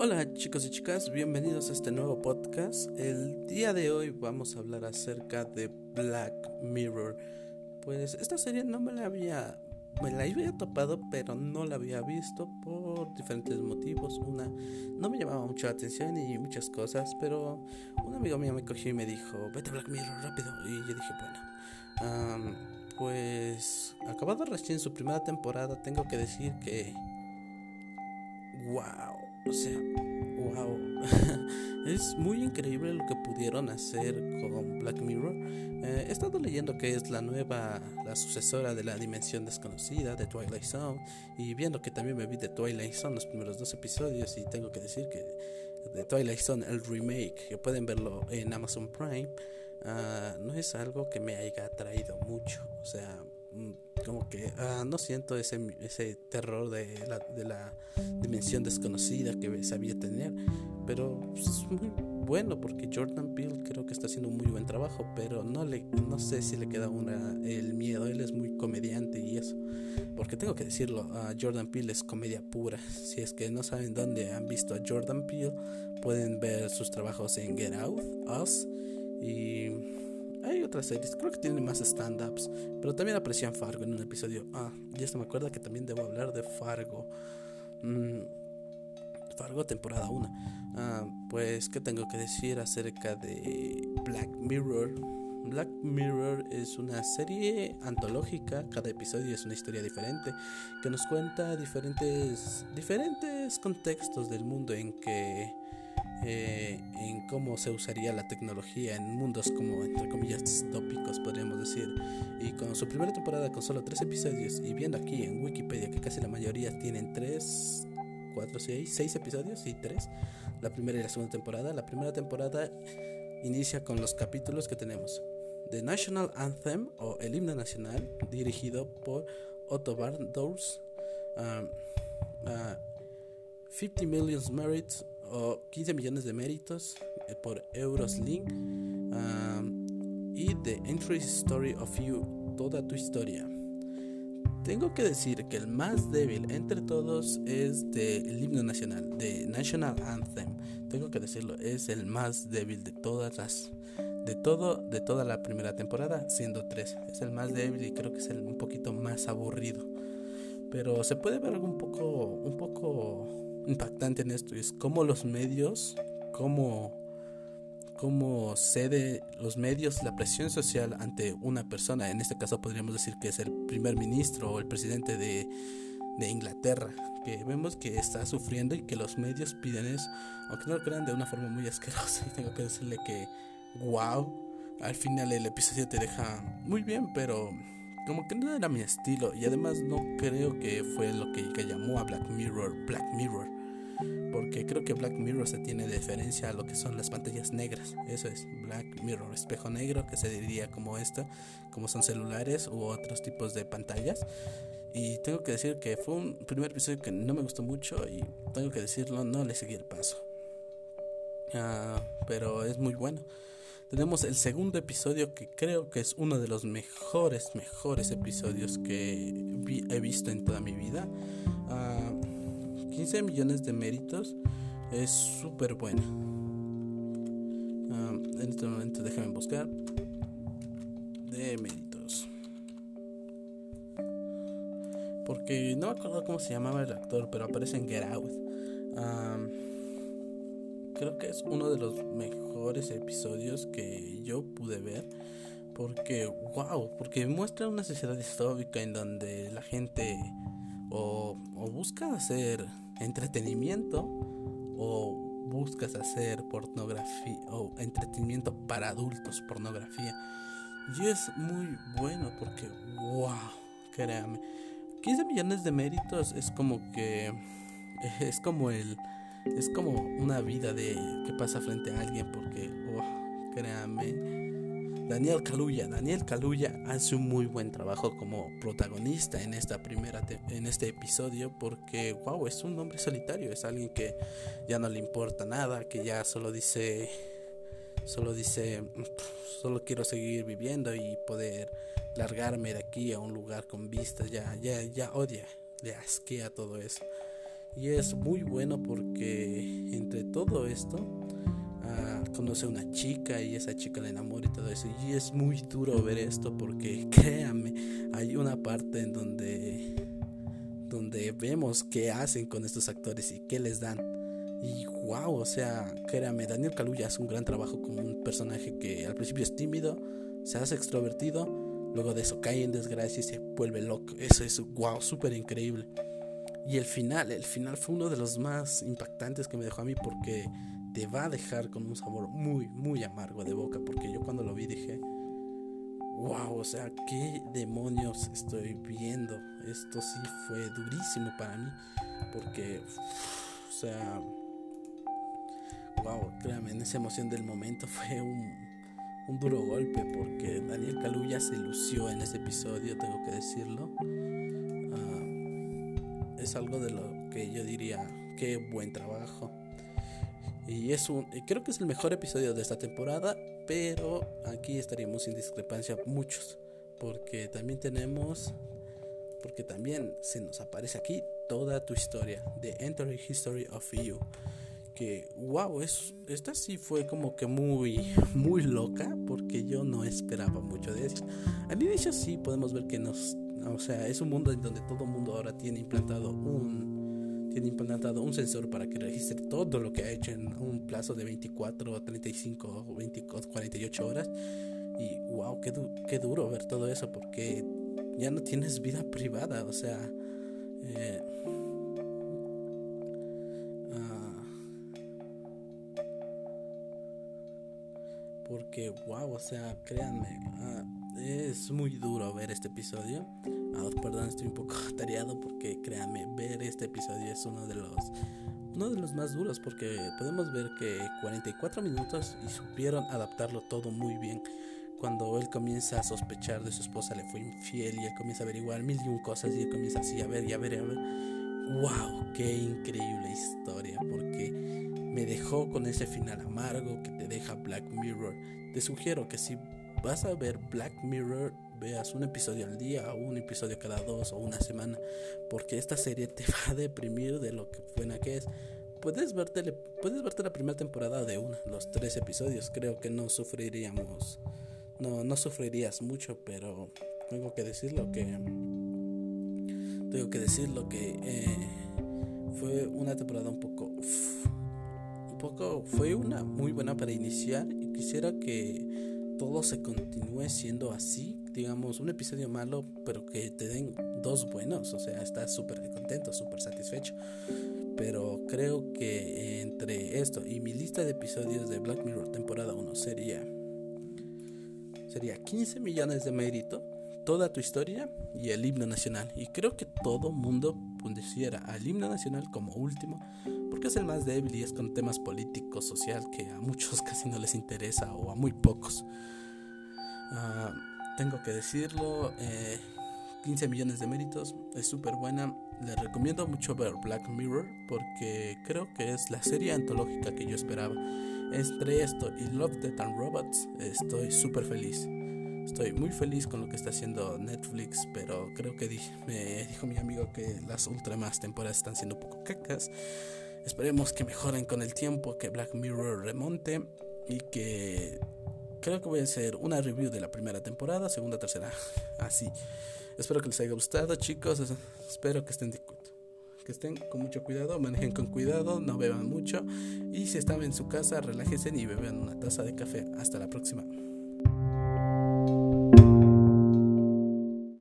Hola chicos y chicas, bienvenidos a este nuevo podcast. El día de hoy vamos a hablar acerca de Black Mirror. Pues esta serie no me la había, me la había topado, pero no la había visto por diferentes motivos. Una, no me llamaba mucho la atención y muchas cosas, pero un amigo mío me cogió y me dijo, vete a Black Mirror rápido. Y yo dije, bueno, pues acabado recién su primera temporada, tengo que decir que, wow o sea, wow. es muy increíble lo que pudieron hacer con Black Mirror. Eh, he estado leyendo que es la nueva, la sucesora de la dimensión desconocida de Twilight Zone. Y viendo que también me vi de Twilight Zone los primeros dos episodios. Y tengo que decir que de Twilight Zone, el remake, que pueden verlo en Amazon Prime, ah, no es algo que me haya atraído mucho. O sea, Mm, como que ah, no siento ese, ese terror de la, de la dimensión desconocida que sabía tener. Pero pues, es muy bueno porque Jordan Peele creo que está haciendo un muy buen trabajo, pero no, le, no sé si le queda una, el miedo. Él es muy comediante y eso. Porque tengo que decirlo, Jordan Peele es comedia pura. Si es que no saben dónde han visto a Jordan Peele, pueden ver sus trabajos en Get Out, Us y otras series, creo que tienen más stand-ups, pero también aprecian Fargo en un episodio. Ah, ya se me acuerda que también debo hablar de Fargo. Mm, Fargo temporada 1. Ah, pues, ¿qué tengo que decir acerca de Black Mirror? Black Mirror es una serie antológica, cada episodio es una historia diferente que nos cuenta diferentes diferentes contextos del mundo en que eh, en cómo se usaría la tecnología en mundos como, entre comillas, distópicos, podríamos decir. Y con su primera temporada con solo tres episodios, y viendo aquí en Wikipedia que casi la mayoría tienen tres, cuatro, seis, seis episodios y tres, la primera y la segunda temporada. La primera temporada inicia con los capítulos que tenemos. The National Anthem o el himno nacional, dirigido por Otto Barndors. 50 Million Merits o 15 millones de méritos eh, por Euroslink y The Entry Story of You, toda tu historia. Tengo que decir que el más débil entre todos es del himno nacional, de National Anthem. Tengo que decirlo, es el más débil de todas las de todo de toda la primera temporada, siendo tres. Es el más débil y creo que es el un poquito más aburrido. Pero se puede ver un poco un poco impactante en esto es cómo los medios, cómo, cómo cede los medios la presión social ante una persona, en este caso podríamos decir que es el primer ministro o el presidente de, de Inglaterra, que vemos que está sufriendo y que los medios piden eso, aunque no lo crean de una forma muy asquerosa. Y tengo que decirle que wow, al final el episodio te deja muy bien, pero como que no era mi estilo. Y además no creo que fue lo que llamó a Black Mirror Black Mirror porque creo que Black Mirror se tiene diferencia a lo que son las pantallas negras. Eso es Black Mirror, espejo negro, que se diría como esto, como son celulares u otros tipos de pantallas. Y tengo que decir que fue un primer episodio que no me gustó mucho y tengo que decirlo, no le seguí el paso. Ah, pero es muy bueno. Tenemos el segundo episodio que creo que es uno de los mejores, mejores episodios que he visto en toda mi vida. Uh, 15 millones de méritos es súper buena. Ah, en este momento déjame buscar de méritos. Porque no me acuerdo cómo se llamaba el actor, pero aparece en Get Out. Ah, creo que es uno de los mejores episodios que yo pude ver. Porque, wow, porque muestra una sociedad distópica en donde la gente o, o busca hacer entretenimiento o buscas hacer pornografía o entretenimiento para adultos, pornografía. Y es muy bueno porque, wow, créame, 15 millones de méritos es como que, es como el, es como una vida de que pasa frente a alguien porque, wow, créame Daniel Kaluuya. Daniel Kaluuya hace un muy buen trabajo como protagonista en esta primera en este episodio porque wow, es un hombre solitario, es alguien que ya no le importa nada, que ya solo dice solo dice solo quiero seguir viviendo y poder largarme de aquí a un lugar con vistas, ya ya ya odia, le asquea todo eso. Y es muy bueno porque entre todo esto conoce a una chica y esa chica le enamora y todo eso. Y es muy duro ver esto porque créanme, hay una parte en donde, donde vemos qué hacen con estos actores y qué les dan. Y wow, o sea, créame, Daniel Kaluuya hace un gran trabajo como un personaje que al principio es tímido, se hace extrovertido, luego de eso cae en desgracia y se vuelve loco. Eso es wow, súper increíble. Y el final, el final fue uno de los más impactantes que me dejó a mí porque te va a dejar con un sabor muy, muy amargo de boca. Porque yo cuando lo vi dije, wow, o sea, ¿qué demonios estoy viendo? Esto sí fue durísimo para mí porque, o sea wow, créanme, en esa emoción del momento fue un, un duro golpe porque Daniel Kaluuya se lució en ese episodio, tengo que decirlo. Ah, es algo de lo que yo diría, qué buen trabajo. Y es un, creo que es el mejor episodio de esta temporada, pero aquí estaríamos sin discrepancia muchos, porque también tenemos, porque también se nos aparece aquí toda tu historia, The Entire History of You que, wow, es, esta sí fue como que muy, muy loca porque yo no esperaba mucho de eso. Al inicio sí podemos ver que nos, o sea, es un mundo en donde todo el mundo ahora tiene implantado un, tiene implantado un sensor para que registre todo lo que ha hecho en un plazo de 24, 35, 24, 48 horas. Y wow, qué, qué duro ver todo eso porque ya no tienes vida privada, o sea... Eh, porque, wow, o sea, créanme, ah, es muy duro ver este episodio. Ah, perdón, estoy un poco tareado porque, créanme, ver este episodio es uno de los uno de los más duros porque podemos ver que 44 minutos y supieron adaptarlo todo muy bien. Cuando él comienza a sospechar de su esposa le fue infiel y él comienza a averiguar mil y un cosas y él comienza así a ver y a ver y a ver. ¡Wow! ¡Qué increíble historia! Porque me dejó con ese final amargo que te deja Black Mirror. Te sugiero que si vas a ver Black Mirror, veas un episodio al día o un episodio cada dos o una semana, porque esta serie te va a deprimir de lo que buena que es. Puedes verte, puedes verte la primera temporada de una, los tres episodios. Creo que no sufriríamos, no, no sufrirías mucho, pero tengo que decirlo que tengo que decirlo que eh, fue una temporada un poco poco fue una muy buena para iniciar y quisiera que todo se continúe siendo así, digamos, un episodio malo, pero que te den dos buenos, o sea, estás súper contento, súper satisfecho. Pero creo que entre esto y mi lista de episodios de Black Mirror temporada 1 sería sería 15 millones de mérito, toda tu historia y el himno nacional. Y creo que todo mundo pusiera al himno nacional como último porque es el más débil y es con temas políticos, social, que a muchos casi no les interesa o a muy pocos. Ah, tengo que decirlo, 15 eh, millones de méritos, es súper buena. Les recomiendo mucho ver Black Mirror porque creo que es la serie antológica que yo esperaba. Entre esto y Love, Death and Robots estoy súper feliz. Estoy muy feliz con lo que está haciendo Netflix, pero creo que me dijo mi amigo que las últimas temporadas están siendo un poco cacas. Esperemos que mejoren con el tiempo, que Black Mirror remonte y que creo que voy a hacer una review de la primera temporada, segunda, tercera, así. Espero que les haya gustado, chicos. Espero que estén que estén con mucho cuidado, manejen con cuidado, no beban mucho y si están en su casa, relájense y beban una taza de café. Hasta la próxima.